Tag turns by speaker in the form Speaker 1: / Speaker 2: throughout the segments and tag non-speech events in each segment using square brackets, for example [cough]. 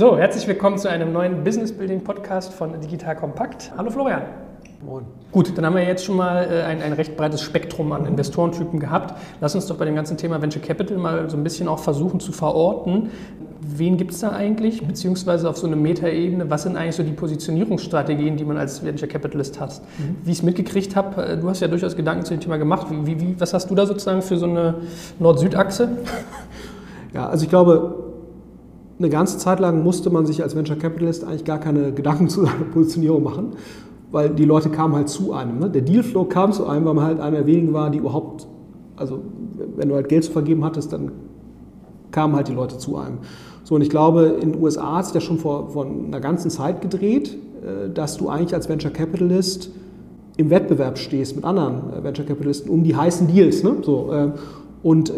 Speaker 1: So, herzlich willkommen zu einem neuen Business Building Podcast von Digital Kompakt. Hallo Florian. Moin. Gut, dann haben wir jetzt schon mal äh, ein, ein recht breites Spektrum an Investorentypen gehabt. Lass uns doch bei dem ganzen Thema Venture Capital mal so ein bisschen auch versuchen zu verorten. Wen gibt es da eigentlich, beziehungsweise auf so einer Metaebene, was sind eigentlich so die Positionierungsstrategien, die man als Venture Capitalist hat? Mhm. Wie ich es mitgekriegt habe, äh, du hast ja durchaus Gedanken zu dem Thema gemacht. Wie, wie, was hast du da sozusagen für so eine Nord-Süd-Achse? [laughs]
Speaker 2: Ja, also ich glaube, eine ganze Zeit lang musste man sich als Venture Capitalist eigentlich gar keine Gedanken zu seiner Positionierung machen, weil die Leute kamen halt zu einem. Ne? Der Dealflow kam zu einem, weil man halt einer der wenigen war, die überhaupt, also wenn du halt Geld zu vergeben hattest, dann kamen halt die Leute zu einem. So, und ich glaube, in den USA hat sich das schon vor, vor einer ganzen Zeit gedreht, äh, dass du eigentlich als Venture Capitalist im Wettbewerb stehst mit anderen äh, Venture Capitalisten um die heißen Deals. Ne? So, äh, und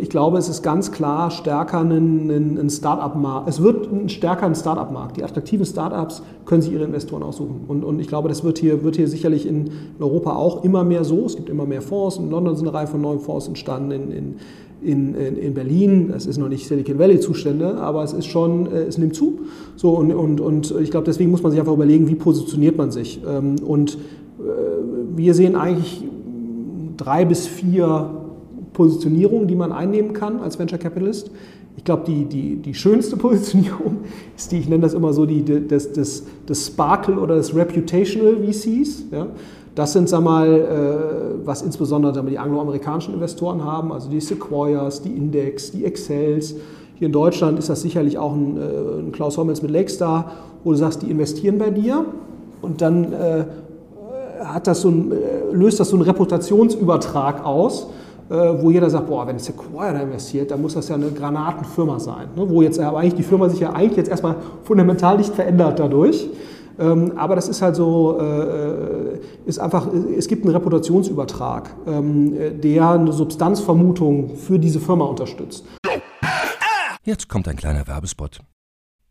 Speaker 2: ich glaube, es ist ganz klar stärker ein, ein Start-up-Markt. Es wird ein stärker ein Start-up-Markt. Die attraktiven Start-ups können sich ihre Investoren aussuchen. Und, und ich glaube, das wird hier, wird hier sicherlich in Europa auch immer mehr so. Es gibt immer mehr Fonds. In London sind eine Reihe von neuen Fonds entstanden. In, in, in, in Berlin, es ist noch nicht Silicon Valley-Zustände, aber es ist schon, äh, es nimmt zu. So, und, und, und ich glaube, deswegen muss man sich einfach überlegen, wie positioniert man sich. Ähm, und äh, wir sehen eigentlich drei bis vier Positionierung, die man einnehmen kann als Venture Capitalist. Ich glaube, die, die, die schönste [laughs] Positionierung ist die, ich nenne das immer so, die, das, das, das Sparkle oder das Reputational VCs. Ja. Das sind, sag mal, äh, was insbesondere sag mal, die angloamerikanischen Investoren haben, also die Sequoias, die Index, die Excels. Hier in Deutschland ist das sicherlich auch ein, äh, ein Klaus Hommels mit Lakestar, wo du sagst, die investieren bei dir und dann äh, hat das so ein, äh, löst das so einen Reputationsübertrag aus wo jeder sagt, boah, wenn Sequoia da investiert, dann muss das ja eine Granatenfirma sein. Ne? Wo jetzt aber eigentlich die Firma sich ja eigentlich jetzt erstmal fundamental nicht verändert dadurch. Ähm, aber das ist halt so, äh, ist einfach, es gibt einen Reputationsübertrag, ähm, der eine Substanzvermutung für diese Firma unterstützt.
Speaker 3: Jetzt kommt ein kleiner Werbespot.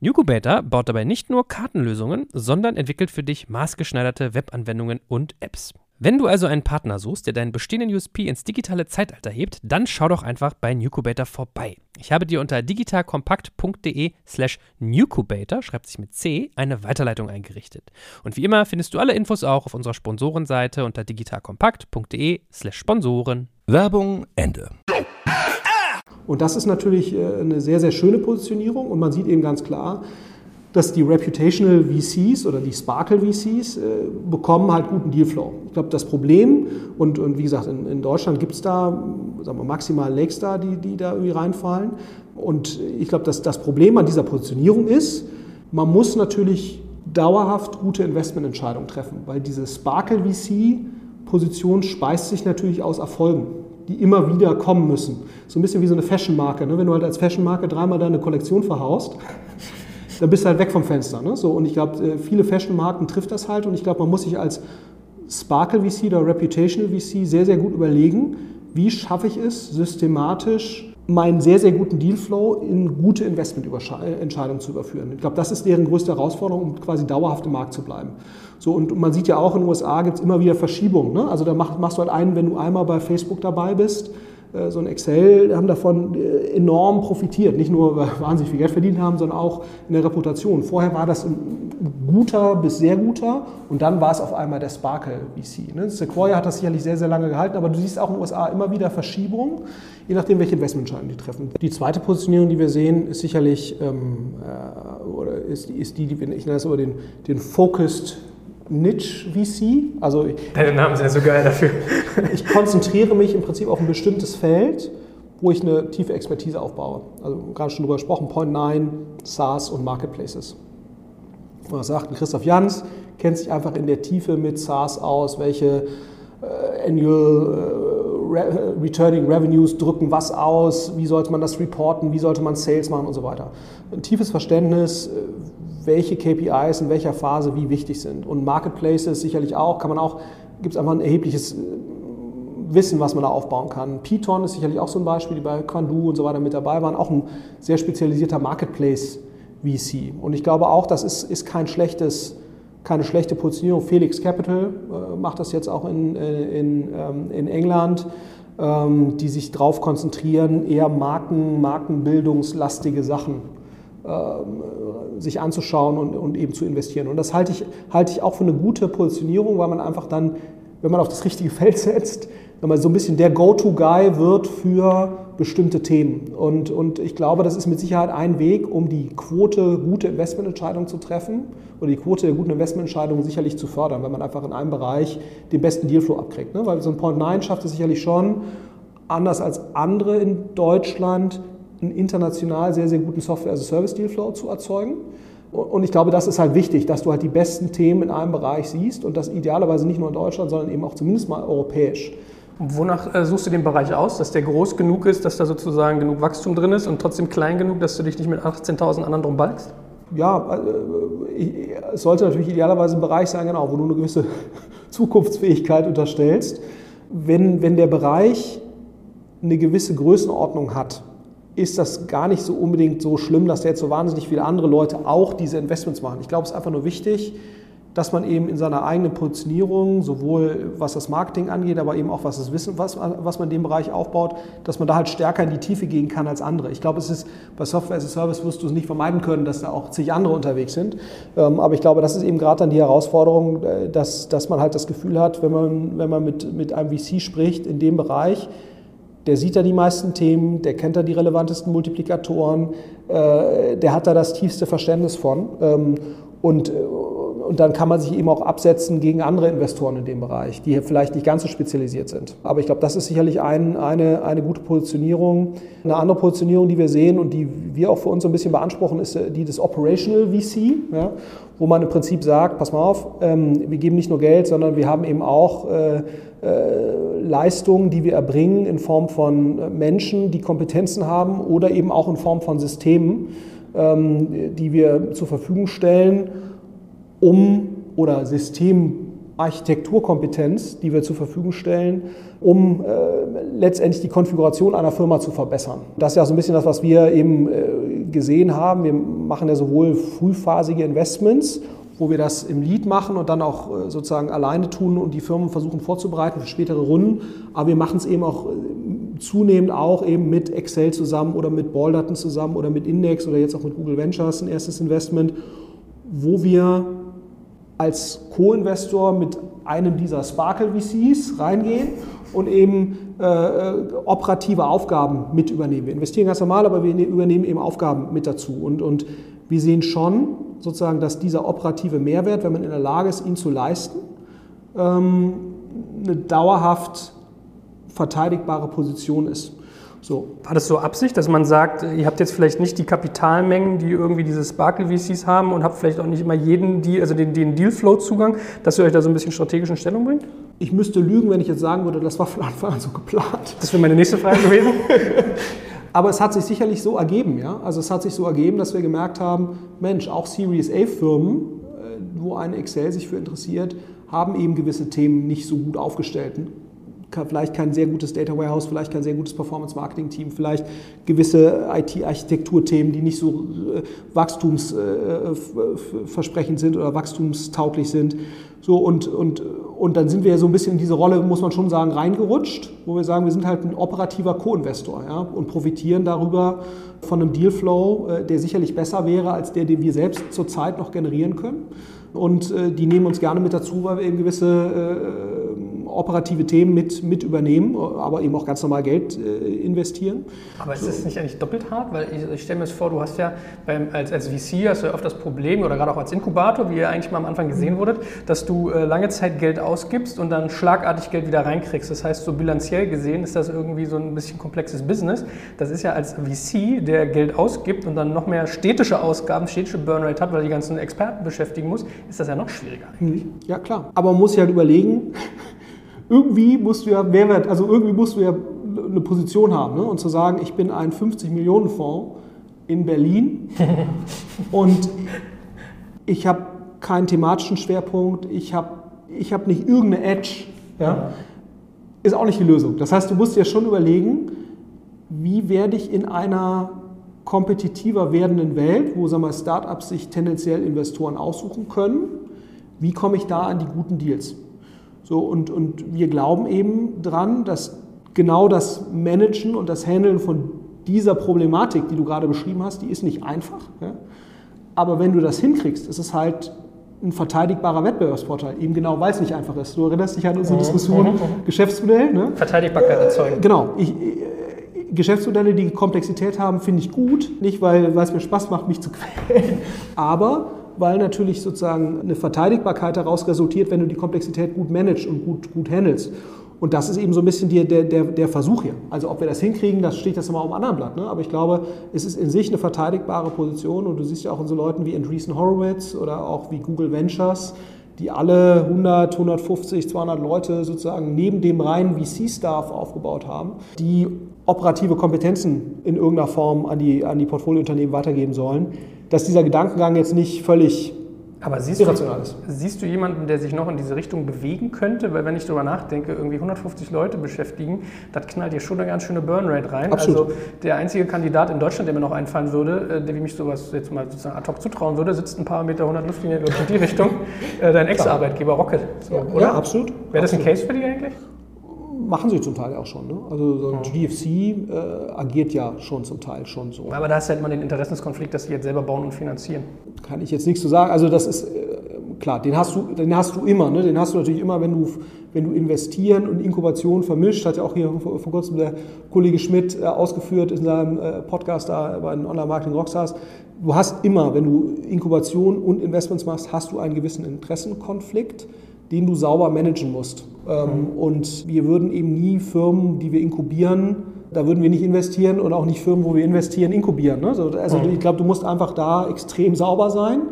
Speaker 1: Nucubator baut dabei nicht nur Kartenlösungen, sondern entwickelt für dich maßgeschneiderte Webanwendungen und Apps. Wenn du also einen Partner suchst, der deinen bestehenden USP ins digitale Zeitalter hebt, dann schau doch einfach bei Nucubator vorbei. Ich habe dir unter digitalkompakt.de slash Nucubator, schreibt sich mit C, eine Weiterleitung eingerichtet. Und wie immer findest du alle Infos auch auf unserer Sponsorenseite unter digitalkompakt.de slash Sponsoren.
Speaker 3: Werbung Ende.
Speaker 2: Und das ist natürlich äh, eine sehr, sehr schöne Positionierung und man sieht eben ganz klar, dass die Reputational VCs oder die Sparkle VCs äh, bekommen halt guten Dealflow. Ich glaube, das Problem, und, und wie gesagt, in, in Deutschland gibt es da sagen wir, maximal Lakestar, die, die da irgendwie reinfallen. Und ich glaube, dass das Problem an dieser Positionierung ist, man muss natürlich dauerhaft gute Investmententscheidungen treffen, weil diese Sparkle VC-Position speist sich natürlich aus Erfolgen, die immer wieder kommen müssen. So ein bisschen wie so eine Fashion-Marke. Ne? Wenn du halt als Fashion-Marke dreimal deine Kollektion verhaust, [laughs] dann bist du halt weg vom Fenster. Ne? So, und ich glaube, äh, viele Fashion-Marken trifft das halt und ich glaube, man muss sich als Sparkle VC oder Reputational VC sehr, sehr gut überlegen, wie schaffe ich es, systematisch meinen sehr, sehr guten Dealflow in gute Investmententscheidungen zu überführen. Ich glaube, das ist deren größte Herausforderung, um quasi dauerhaft im Markt zu bleiben. So, und man sieht ja auch in den USA gibt es immer wieder Verschiebungen. Ne? Also da machst, machst du halt einen, wenn du einmal bei Facebook dabei bist, so ein Excel haben davon äh, enorm profitiert. Nicht nur, weil wir [laughs] wahnsinnig viel Geld verdient haben, sondern auch in der Reputation. Vorher war das ein guter bis sehr guter und dann war es auf einmal der Sparkle VC. Ne? Sequoia hat das sicherlich sehr, sehr lange gehalten, aber du siehst auch in den USA immer wieder Verschiebungen, je nachdem, welche Investmententscheidungen die treffen. Die zweite Positionierung, die wir sehen, ist sicherlich, ähm, äh, oder ist, ist die, die ich nenne das aber den, den Focused Niche VC. Also
Speaker 4: Deine Namen sind ja so geil dafür. [laughs]
Speaker 2: ich konzentriere mich im Prinzip auf ein bestimmtes Feld, wo ich eine tiefe Expertise aufbaue. Also gerade schon drüber gesprochen, Point 9, SaaS und Marketplaces. Und das sagt Christoph Jans, kennt sich einfach in der Tiefe mit SaaS aus, welche äh, Annual äh, Re Returning Revenues drücken was aus, wie sollte man das reporten, wie sollte man Sales machen und so weiter. Ein tiefes Verständnis, äh, welche KPIs in welcher Phase wie wichtig sind. Und Marketplaces sicherlich auch, kann man auch, gibt es einfach ein erhebliches Wissen, was man da aufbauen kann. Python ist sicherlich auch so ein Beispiel, die bei Quandu und so weiter mit dabei waren, auch ein sehr spezialisierter Marketplace VC. Und ich glaube auch, das ist, ist kein schlechtes, keine schlechte Positionierung. Felix Capital äh, macht das jetzt auch in, in, ähm, in England, ähm, die sich darauf konzentrieren, eher Marken, markenbildungslastige Sachen ähm, sich anzuschauen und, und, eben zu investieren. Und das halte ich, halte ich auch für eine gute Positionierung, weil man einfach dann, wenn man auf das richtige [laughs] Feld setzt, wenn man so ein bisschen der Go-To-Guy wird für bestimmte Themen. Und, und ich glaube, das ist mit Sicherheit ein Weg, um die Quote gute Investmententscheidungen zu treffen oder die Quote der guten Investmententscheidungen sicherlich zu fördern, wenn man einfach in einem Bereich den besten Dealflow abkriegt. Ne? Weil so ein Point 9 schafft es sicherlich schon, anders als andere in Deutschland, einen international sehr, sehr guten Software-as-a-Service-Dealflow zu erzeugen. Und ich glaube, das ist halt wichtig, dass du halt die besten Themen in einem Bereich siehst und das idealerweise nicht nur in Deutschland, sondern eben auch zumindest mal europäisch.
Speaker 4: Wonach äh, suchst du den Bereich aus, dass der groß genug ist, dass da sozusagen genug Wachstum drin ist und trotzdem klein genug, dass du dich nicht mit 18.000 anderen drum balkst?
Speaker 2: Ja, äh, es sollte natürlich idealerweise ein Bereich sein, genau, wo du eine gewisse [laughs] Zukunftsfähigkeit unterstellst. Wenn, wenn der Bereich eine gewisse Größenordnung hat, ist das gar nicht so unbedingt so schlimm, dass jetzt so wahnsinnig viele andere Leute auch diese Investments machen. Ich glaube, es ist einfach nur wichtig, dass man eben in seiner eigenen Positionierung, sowohl was das Marketing angeht, aber eben auch was das Wissen, was, was man in dem Bereich aufbaut, dass man da halt stärker in die Tiefe gehen kann als andere. Ich glaube, es ist bei Software as a Service wirst du es nicht vermeiden können, dass da auch zig andere unterwegs sind. Ähm, aber ich glaube, das ist eben gerade dann die Herausforderung, äh, dass, dass man halt das Gefühl hat, wenn man, wenn man mit, mit einem VC spricht in dem Bereich, der sieht da die meisten Themen, der kennt da die relevantesten Multiplikatoren, äh, der hat da das tiefste Verständnis von. Ähm, und, äh, und dann kann man sich eben auch absetzen gegen andere Investoren in dem Bereich, die vielleicht nicht ganz so spezialisiert sind. Aber ich glaube, das ist sicherlich ein, eine, eine gute Positionierung. Eine andere Positionierung, die wir sehen und die wir auch für uns so ein bisschen beanspruchen, ist äh, die des Operational VC, ja, wo man im Prinzip sagt, pass mal auf, ähm, wir geben nicht nur Geld, sondern wir haben eben auch äh, äh, Leistungen, die wir erbringen in Form von Menschen, die Kompetenzen haben oder eben auch in Form von Systemen, ähm, die wir zur Verfügung stellen, um oder Systemarchitekturkompetenz, die wir zur Verfügung stellen, um äh, letztendlich die Konfiguration einer Firma zu verbessern. Das ist ja so ein bisschen das, was wir eben äh, gesehen haben. Wir machen ja sowohl frühphasige Investments wo wir das im Lead machen und dann auch äh, sozusagen alleine tun und die Firmen versuchen vorzubereiten für spätere Runden. Aber wir machen es eben auch äh, zunehmend auch eben mit Excel zusammen oder mit Baldaten zusammen oder mit Index oder jetzt auch mit Google Ventures ein erstes Investment, wo wir als Co-Investor mit einem dieser Sparkle VCs reingehen und eben äh, äh, operative Aufgaben mit übernehmen. Wir investieren ganz normal, aber wir übernehmen eben Aufgaben mit dazu. Und, und wir sehen schon sozusagen, dass dieser operative Mehrwert, wenn man in der Lage ist, ihn zu leisten, ähm, eine dauerhaft verteidigbare Position ist.
Speaker 4: So. War das so Absicht, dass man sagt, ihr habt jetzt vielleicht nicht die Kapitalmengen, die irgendwie diese Sparkle VCs haben und habt vielleicht auch nicht immer jeden, Deal, also den, den Dealflow-Zugang, dass ihr euch da so ein bisschen strategisch in Stellung bringt?
Speaker 2: Ich müsste lügen, wenn ich jetzt sagen würde, das war von Anfang an so geplant.
Speaker 4: Das wäre meine nächste Frage gewesen. [laughs]
Speaker 2: Aber es hat sich sicherlich so ergeben, ja. Also es hat sich so ergeben, dass wir gemerkt haben, Mensch, auch Series A-Firmen, äh, wo ein Excel sich für interessiert, haben eben gewisse Themen nicht so gut aufgestellt vielleicht kein sehr gutes Data Warehouse, vielleicht kein sehr gutes Performance-Marketing-Team, vielleicht gewisse IT-Architekturthemen, die nicht so äh, wachstumsversprechend äh, sind oder wachstumstauglich sind. So, und, und, und dann sind wir so ein bisschen in diese Rolle, muss man schon sagen, reingerutscht, wo wir sagen, wir sind halt ein operativer Co-Investor ja, und profitieren darüber von einem Dealflow, äh, der sicherlich besser wäre als der, den wir selbst zurzeit noch generieren können. Und die nehmen uns gerne mit dazu, weil wir eben gewisse operative Themen mit, mit übernehmen, aber eben auch ganz normal Geld äh, investieren.
Speaker 4: Aber ist das nicht eigentlich doppelt hart? Weil ich, ich stelle mir das vor, du hast ja beim, als, als VC hast du ja oft das Problem, oder gerade auch als Inkubator, wie ihr eigentlich mal am Anfang gesehen wurdet, dass du äh, lange Zeit Geld ausgibst und dann schlagartig Geld wieder reinkriegst. Das heißt, so bilanziell gesehen ist das irgendwie so ein bisschen komplexes Business. Das ist ja als VC, der Geld ausgibt und dann noch mehr städtische Ausgaben, städtische Burnrate hat, weil die ganzen Experten beschäftigen muss, ist das ja noch schwieriger eigentlich.
Speaker 2: Ja, klar. Aber man muss sich halt überlegen, irgendwie musst du ja Mehrwert, also irgendwie musst du ja eine Position haben ne? und zu sagen, ich bin ein 50 Millionen Fonds in Berlin [laughs] und ich habe keinen thematischen Schwerpunkt, ich habe ich hab nicht irgendeine Edge, ja? ist auch nicht die Lösung. Das heißt, du musst dir schon überlegen, wie werde ich in einer kompetitiver werdenden Welt, wo sagen wir, Startups sich tendenziell Investoren aussuchen können, wie komme ich da an die guten Deals? So, und, und wir glauben eben dran, dass genau das Managen und das Handeln von dieser Problematik, die du gerade beschrieben hast, die ist nicht einfach. Ja? Aber wenn du das hinkriegst, ist es halt ein verteidigbarer Wettbewerbsvorteil, eben genau, weil es nicht einfach ist. Du erinnerst dich an unsere mhm. Diskussion, mhm. Geschäftsmodell. Ne?
Speaker 4: Verteidigbarkeit erzeugen.
Speaker 2: Genau. Ich, Geschäftsmodelle, die Komplexität haben, finde ich gut. Nicht, weil, weil es mir Spaß macht, mich zu quälen, aber weil natürlich sozusagen eine Verteidigbarkeit daraus resultiert, wenn du die Komplexität gut managst und gut, gut handelst. Und das ist eben so ein bisschen die, der, der, der Versuch hier. Also ob wir das hinkriegen, das steht jetzt nochmal auf einem anderen Blatt. Ne? Aber ich glaube, es ist in sich eine verteidigbare Position. Und du siehst ja auch in so Leuten wie Andreessen Horowitz oder auch wie Google Ventures, die alle 100, 150, 200 Leute sozusagen neben dem reinen VC-Staff aufgebaut haben, die operative Kompetenzen in irgendeiner Form an die, an die Portfoliounternehmen weitergeben sollen, dass dieser Gedankengang jetzt nicht völlig
Speaker 4: aber siehst irrational ist. Du, siehst du jemanden, der sich noch in diese Richtung bewegen könnte? Weil wenn ich darüber nachdenke, irgendwie 150 Leute beschäftigen, das knallt dir schon eine ganz schöne Burnrate rein. Absolut. Also der einzige Kandidat in Deutschland, der mir noch einfallen würde, äh, der wie mich sowas jetzt mal sozusagen ad hoc zutrauen würde, sitzt ein paar Meter 100 Luftlinie in die Richtung. Äh, dein Ex-Arbeitgeber Rocket.
Speaker 2: So, ja, absolut.
Speaker 4: Wäre das ein Case für dich eigentlich?
Speaker 2: Machen sie zum Teil auch schon. Ne? Also so ein GFC äh, agiert ja schon zum Teil schon so.
Speaker 4: Aber da hast du halt immer den Interessenskonflikt, dass sie jetzt selber bauen und finanzieren.
Speaker 2: Kann ich jetzt nichts zu sagen. Also das ist äh, klar, den hast du, den hast du immer. Ne? Den hast du natürlich immer, wenn du, wenn du investieren und Inkubation vermischt. Hat ja auch hier vor, vor kurzem der Kollege Schmidt äh, ausgeführt in seinem äh, Podcast da bei den Online-Marketing Rockstars. Du hast immer, wenn du Inkubation und Investments machst, hast du einen gewissen Interessenkonflikt den du sauber managen musst. Ähm, mhm. Und wir würden eben nie Firmen, die wir inkubieren, da würden wir nicht investieren und auch nicht Firmen, wo wir investieren, inkubieren. Ne? Also, also mhm. ich glaube, du musst einfach da extrem sauber sein.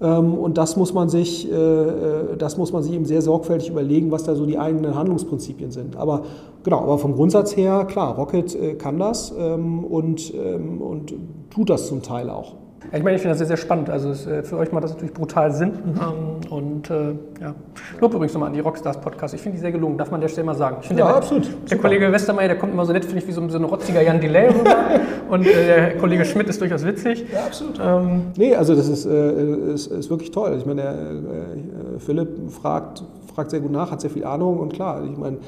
Speaker 2: Ähm, und das muss man sich, äh, äh, das muss man sich eben sehr sorgfältig überlegen, was da so die eigenen Handlungsprinzipien sind. Aber genau, aber vom Grundsatz her, klar, Rocket äh, kann das ähm, und, und tut das zum Teil auch.
Speaker 4: Ich meine, ich finde das sehr, sehr spannend. Also es, äh, für euch macht das natürlich brutal Sinn. Mhm. Ähm, und äh, ja, Lob übrigens nochmal an die Rockstars Podcast. Ich finde die sehr gelungen, darf man der Stelle mal sagen.
Speaker 2: ja, der, absolut.
Speaker 4: Der Super. Kollege Westermeier, der kommt immer so nett, finde ich, wie so, so ein rotziger Jan Delay rüber. [laughs] und äh, der Kollege Schmidt ist durchaus witzig.
Speaker 2: Ja, absolut. Ähm, nee, also das ist, äh, ist, ist, wirklich toll. Ich meine, der äh, Philipp fragt, fragt sehr gut nach, hat sehr viel Ahnung und klar, ich meine,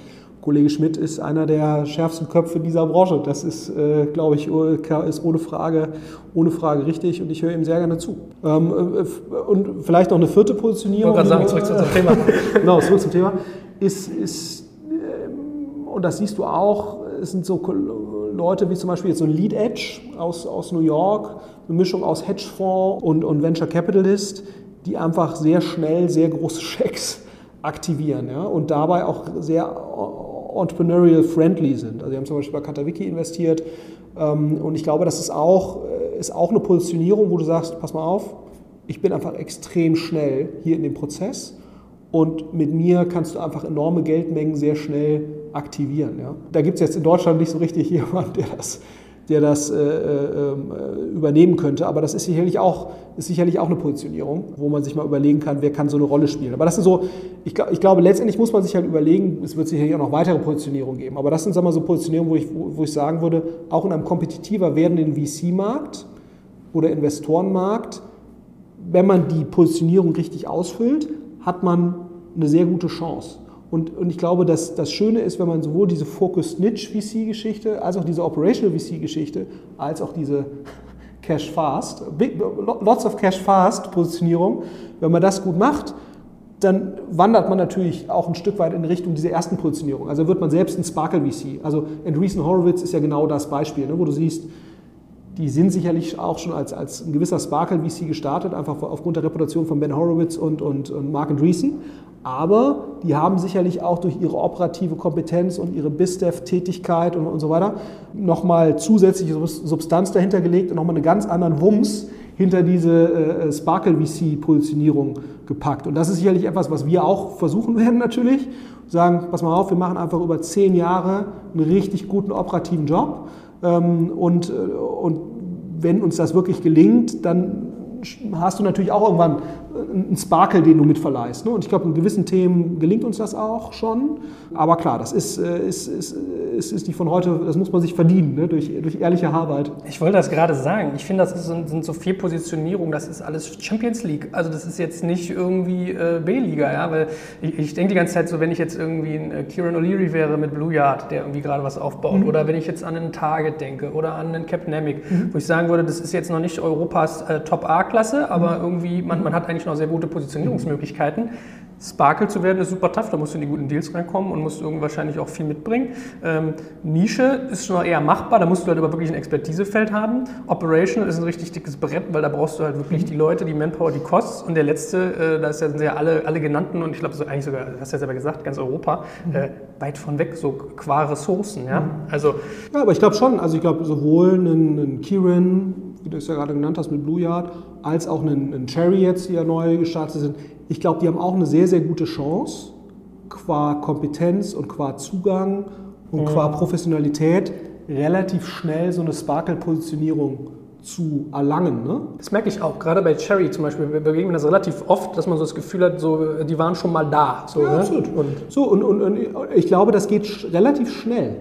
Speaker 2: Kollege Schmidt ist einer der schärfsten Köpfe dieser Branche. Das ist, äh, glaube ich, ist ohne Frage, ohne Frage richtig und ich höre ihm sehr gerne zu. Ähm, äh, und vielleicht noch eine vierte Positionierung.
Speaker 4: Ich wollte gerade sagen, zurück zum Thema. [laughs]
Speaker 2: genau, zurück zum Thema. Ist, ist äh, und das siehst du auch, es sind so Leute wie zum Beispiel jetzt so ein Lead Edge aus, aus New York, eine Mischung aus Hedgefonds und, und Venture Capitalist, die einfach sehr schnell sehr große [laughs] Schecks aktivieren ja, und dabei auch sehr entrepreneurial friendly sind. Also wir haben zum Beispiel bei Katawiki investiert ähm, und ich glaube, das ist auch, äh, ist auch eine Positionierung, wo du sagst, pass mal auf, ich bin einfach extrem schnell hier in dem Prozess und mit mir kannst du einfach enorme Geldmengen sehr schnell aktivieren. Ja. Da gibt es jetzt in Deutschland nicht so richtig [laughs] jemanden, der das der das äh, äh, übernehmen könnte. Aber das ist sicherlich, auch, ist sicherlich auch eine Positionierung, wo man sich mal überlegen kann, wer kann so eine Rolle spielen. Aber das sind so, ich, ich glaube, letztendlich muss man sich halt überlegen, es wird sicherlich auch noch weitere Positionierungen geben. Aber das sind sag mal, so Positionierungen, wo ich, wo, wo ich sagen würde, auch in einem kompetitiver werdenden VC-Markt oder Investorenmarkt, wenn man die Positionierung richtig ausfüllt, hat man eine sehr gute Chance. Und, und ich glaube, dass das Schöne ist, wenn man sowohl diese Focused Niche VC-Geschichte, als auch diese Operational VC-Geschichte, als auch diese [laughs] Cash Fast, big, lots of Cash Fast Positionierung, wenn man das gut macht, dann wandert man natürlich auch ein Stück weit in Richtung dieser ersten Positionierung. Also wird man selbst ein Sparkle VC. Also Andreessen Horowitz ist ja genau das Beispiel, ne, wo du siehst, die sind sicherlich auch schon als, als ein gewisser Sparkle VC gestartet, einfach aufgrund der Reputation von Ben Horowitz und, und, und Mark Andreessen. Aber die haben sicherlich auch durch ihre operative Kompetenz und ihre BizDev-Tätigkeit und, und so weiter nochmal zusätzliche Substanz dahinter gelegt und nochmal einen ganz anderen Wumms hinter diese äh, Sparkle VC-Positionierung gepackt. Und das ist sicherlich etwas, was wir auch versuchen [laughs] werden natürlich. Sagen, pass mal auf, wir machen einfach über zehn Jahre einen richtig guten operativen Job. Ähm, und, äh, und wenn uns das wirklich gelingt, dann hast du natürlich auch irgendwann einen Sparkle, den du mitverleihst. Ne? Und ich glaube, in gewissen Themen gelingt uns das auch schon. Aber klar, das ist, äh, ist, ist, ist, ist nicht von heute, das muss man sich verdienen, ne? durch, durch ehrliche Arbeit.
Speaker 4: Ich wollte das gerade sagen. Ich finde, das ist, sind so vier Positionierungen, das ist alles Champions League. Also das ist jetzt nicht irgendwie äh, B-Liga, ja, weil ich, ich denke die ganze Zeit so, wenn ich jetzt irgendwie ein äh, Kieran O'Leary wäre mit Blue Yard, der irgendwie gerade was aufbaut, mhm. oder wenn ich jetzt an einen Target denke oder an einen Capnamic, mhm. wo ich sagen würde, das ist jetzt noch nicht Europas äh, Top-A-Klasse, aber mhm. irgendwie, man, man hat eigentlich noch sehr gute Positionierungsmöglichkeiten. Sparkle zu werden ist super tough, da musst du in die guten Deals reinkommen und musst irgendwie wahrscheinlich auch viel mitbringen. Ähm, Nische ist schon eher machbar, da musst du halt aber wirklich ein Expertisefeld haben. Operational ist ein richtig dickes Brett, weil da brauchst du halt wirklich die Leute, die Manpower, die Costs. Und der letzte, äh, da ist ja alle, alle genannten und ich glaube so eigentlich sogar, hast du ja selber gesagt, ganz Europa, äh, weit von weg, so qua Ressourcen. Ja,
Speaker 2: also, ja aber ich glaube schon, also ich glaube sowohl einen, einen Kieran, wie du es ja gerade genannt hast mit Blue Yard, als auch einen, einen Cherry jetzt, die ja neu gestartet sind. Ich glaube, die haben auch eine sehr, sehr gute Chance, qua Kompetenz und qua Zugang und mhm. qua Professionalität relativ schnell so eine Sparkle-Positionierung zu erlangen. Ne?
Speaker 4: Das merke ich auch, gerade bei Cherry zum Beispiel. Wir begegnen das relativ oft, dass man so das Gefühl hat, so, die waren schon mal da. So, ja,
Speaker 2: ne? absolut. Und, so, und, und, und ich glaube, das geht relativ schnell.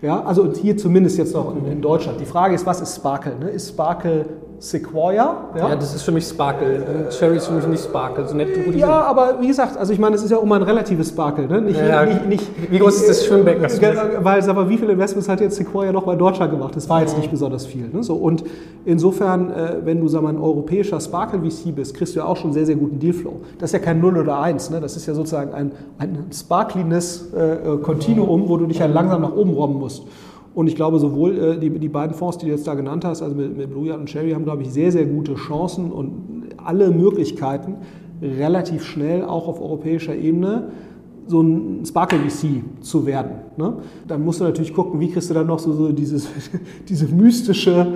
Speaker 2: Ja, also hier zumindest jetzt noch in, in, Deutschland. Die Frage ist, was ist Sparkle? Ne? Ist Sparkle Sequoia.
Speaker 4: Ja? ja, das ist für mich Sparkle. Cherry ist für mich nicht Sparkle. So nett,
Speaker 2: ja, aber wie gesagt, also ich meine, es ist ja auch mal ein relatives Sparkle. Ne?
Speaker 4: Nicht, ja, nicht, nicht, wie groß ist das Schwimmbecken?
Speaker 2: Weil, aber wie viele Investments hat jetzt Sequoia noch bei Deutschland gemacht? Das war jetzt nicht besonders viel. Ne? So, und insofern, äh, wenn du sag mal, ein europäischer Sparkle VC bist, kriegst du ja auch schon sehr, sehr guten Dealflow. Das ist ja kein 0 oder 1. Ne? Das ist ja sozusagen ein, ein sparkliness äh, Kontinuum, wo du dich ja langsam nach oben robben musst. Und ich glaube, sowohl äh, die, die beiden Fonds, die du jetzt da genannt hast, also mit, mit Blue Yard und Cherry, haben, glaube ich, sehr, sehr gute Chancen und alle Möglichkeiten, relativ schnell auch auf europäischer Ebene so ein Sparkle VC zu werden. Ne? Dann musst du natürlich gucken, wie kriegst du dann noch so, so dieses, [laughs] diese mystische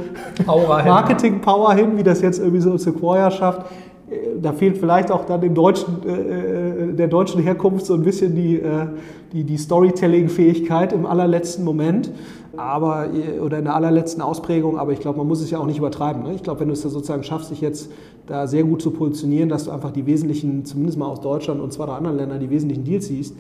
Speaker 2: Marketing-Power hin, wie das jetzt irgendwie so Sequoia schafft. Äh, da fehlt vielleicht auch dann dem deutschen, äh, äh, der deutschen Herkunft so ein bisschen die, äh, die, die Storytelling-Fähigkeit im allerletzten Moment aber, oder in der allerletzten Ausprägung, aber ich glaube, man muss es ja auch nicht übertreiben. Ne? Ich glaube, wenn du es sozusagen schaffst, dich jetzt da sehr gut zu positionieren, dass du einfach die wesentlichen, zumindest mal aus Deutschland und zwei oder anderen Ländern, die wesentlichen Deals siehst,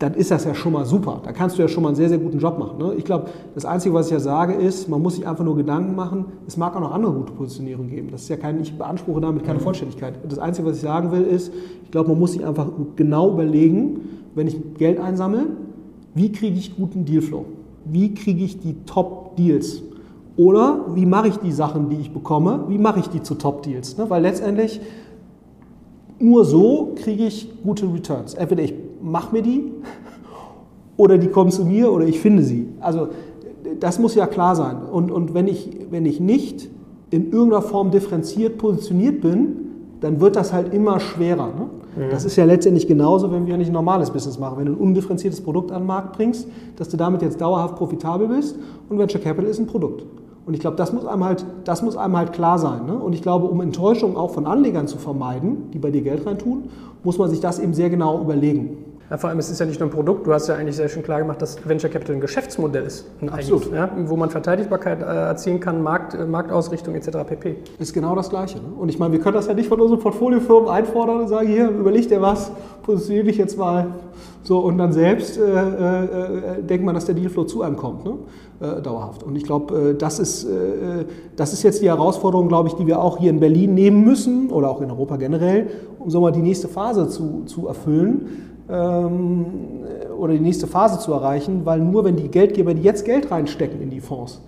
Speaker 2: dann ist das ja schon mal super. Da kannst du ja schon mal einen sehr, sehr guten Job machen. Ne? Ich glaube, das Einzige, was ich ja sage, ist, man muss sich einfach nur Gedanken machen, es mag auch noch andere gute Positionierungen geben. Das ist ja kein, ich beanspruche damit keine Vollständigkeit. Das Einzige, was ich sagen will, ist, ich glaube, man muss sich einfach genau überlegen, wenn ich Geld einsammle, wie kriege ich guten Dealflow? wie kriege ich die Top-Deals? Oder wie mache ich die Sachen, die ich bekomme, wie mache ich die zu Top-Deals? Ne? Weil letztendlich nur so kriege ich gute Returns. Entweder ich mache mir die oder die kommen zu mir oder ich finde sie. Also das muss ja klar sein. Und, und wenn, ich, wenn ich nicht in irgendeiner Form differenziert positioniert bin, dann wird das halt immer schwerer. Ne? Mhm. Das ist ja letztendlich genauso, wenn wir nicht ein normales Business machen. Wenn du ein undifferenziertes Produkt an den Markt bringst, dass du damit jetzt dauerhaft profitabel bist und Venture Capital ist ein Produkt. Und ich glaube, das muss einem halt, das muss einem halt klar sein. Ne? Und ich glaube, um Enttäuschung auch von Anlegern zu vermeiden, die bei dir Geld reintun, muss man sich das eben sehr genau überlegen.
Speaker 4: Ja, vor allem, es ist ja nicht nur ein Produkt, du hast ja eigentlich sehr schön klar gemacht, dass Venture Capital ein Geschäftsmodell ist.
Speaker 2: Absolut.
Speaker 4: Ja, wo man Verteidigbarkeit äh, erzielen kann, Markt, äh, Marktausrichtung etc. pp.
Speaker 2: Ist genau das Gleiche. Ne? Und ich meine, wir können das ja nicht von unseren Portfoliofirmen einfordern und sagen, hier, überleg dir was, positioniere dich jetzt mal so und dann selbst äh, äh, äh denkt man, dass der Dealflow zu einem kommt, ne? äh, dauerhaft. Und ich glaube, das, ist, das ist jetzt die Herausforderung, glaube ich, die wir auch hier in Berlin nehmen müssen oder auch in Europa generell, um so mal die nächste Phase zu, zu erfüllen oder die nächste Phase zu erreichen, weil nur wenn die Geldgeber, die jetzt Geld reinstecken in die Fonds,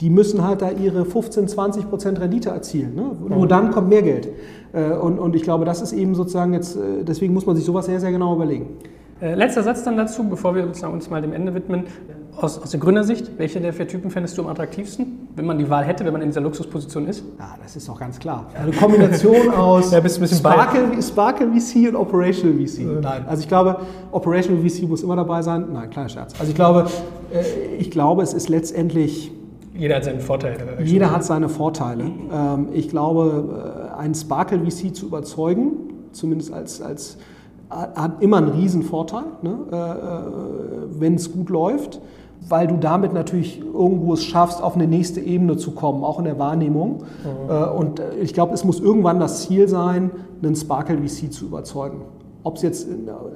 Speaker 2: die müssen halt da ihre 15, 20 Prozent Rendite erzielen. Ne? Nur dann kommt mehr Geld. Äh, und, und ich glaube, das ist eben sozusagen jetzt, äh, deswegen muss man sich sowas sehr, sehr genau überlegen.
Speaker 4: Äh, letzter Satz dann dazu, bevor wir uns mal dem Ende widmen. Aus, aus der Gründersicht, welche der vier Typen fändest du am attraktivsten, wenn man die Wahl hätte, wenn man in dieser Luxusposition ist?
Speaker 2: Ja, das ist doch ganz klar. Eine Kombination [laughs] aus
Speaker 4: ja, bist ein bisschen
Speaker 2: Sparkle, Sparkle VC und Operational VC. Äh, Nein, also ich glaube, Operational VC muss immer dabei sein. Nein, kleiner Scherz. Also ich glaube, äh, ich glaube, es ist letztendlich
Speaker 4: jeder hat seine Vorteile.
Speaker 2: Jeder hat seine Vorteile. Ähm, ich glaube, äh, einen Sparkle VC zu überzeugen, zumindest als, als hat immer einen riesen Vorteil, ne? äh, äh wenn es gut läuft, weil du damit natürlich irgendwo es schaffst, auf eine nächste Ebene zu kommen, auch in der Wahrnehmung. Mhm. Äh, und ich glaube, es muss irgendwann das Ziel sein, einen Sparkle VC zu überzeugen. Ob es jetzt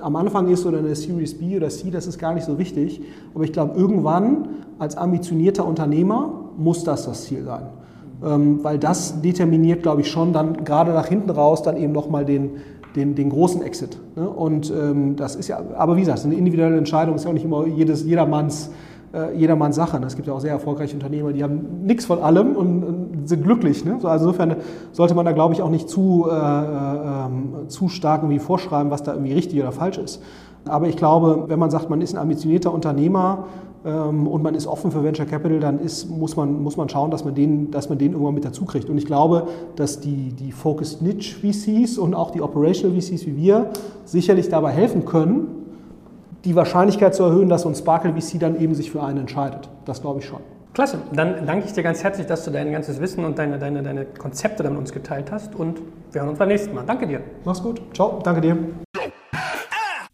Speaker 2: am Anfang ist oder eine Series B oder C, das ist gar nicht so wichtig. Aber ich glaube, irgendwann als ambitionierter Unternehmer muss das das Ziel sein. Ähm, weil das determiniert, glaube ich, schon dann gerade nach hinten raus dann eben nochmal den, den, den großen Exit. Ne? Und ähm, das ist ja, aber wie gesagt, eine individuelle Entscheidung ist ja auch nicht immer jedes, jedermanns äh, jedermanns Sache. Es gibt ja auch sehr erfolgreiche Unternehmer, die haben nichts von allem und, und sind glücklich. Ne? Also insofern sollte man da, glaube ich, auch nicht zu, äh, äh, zu stark irgendwie vorschreiben, was da irgendwie richtig oder falsch ist. Aber ich glaube, wenn man sagt, man ist ein ambitionierter Unternehmer ähm, und man ist offen für Venture Capital, dann ist, muss, man, muss man schauen, dass man, den, dass man den irgendwann mit dazu kriegt. Und ich glaube, dass die, die Focused Niche VCs und auch die Operational VCs wie wir sicherlich dabei helfen können, die Wahrscheinlichkeit zu erhöhen, dass so ein Sparkle VC dann eben sich für einen entscheidet. Das glaube ich schon.
Speaker 4: Klasse, dann danke ich dir ganz herzlich, dass du dein ganzes Wissen und deine, deine, deine Konzepte dann mit uns geteilt hast und wir hören uns beim nächsten Mal. Danke dir.
Speaker 2: Mach's gut. Ciao, danke dir.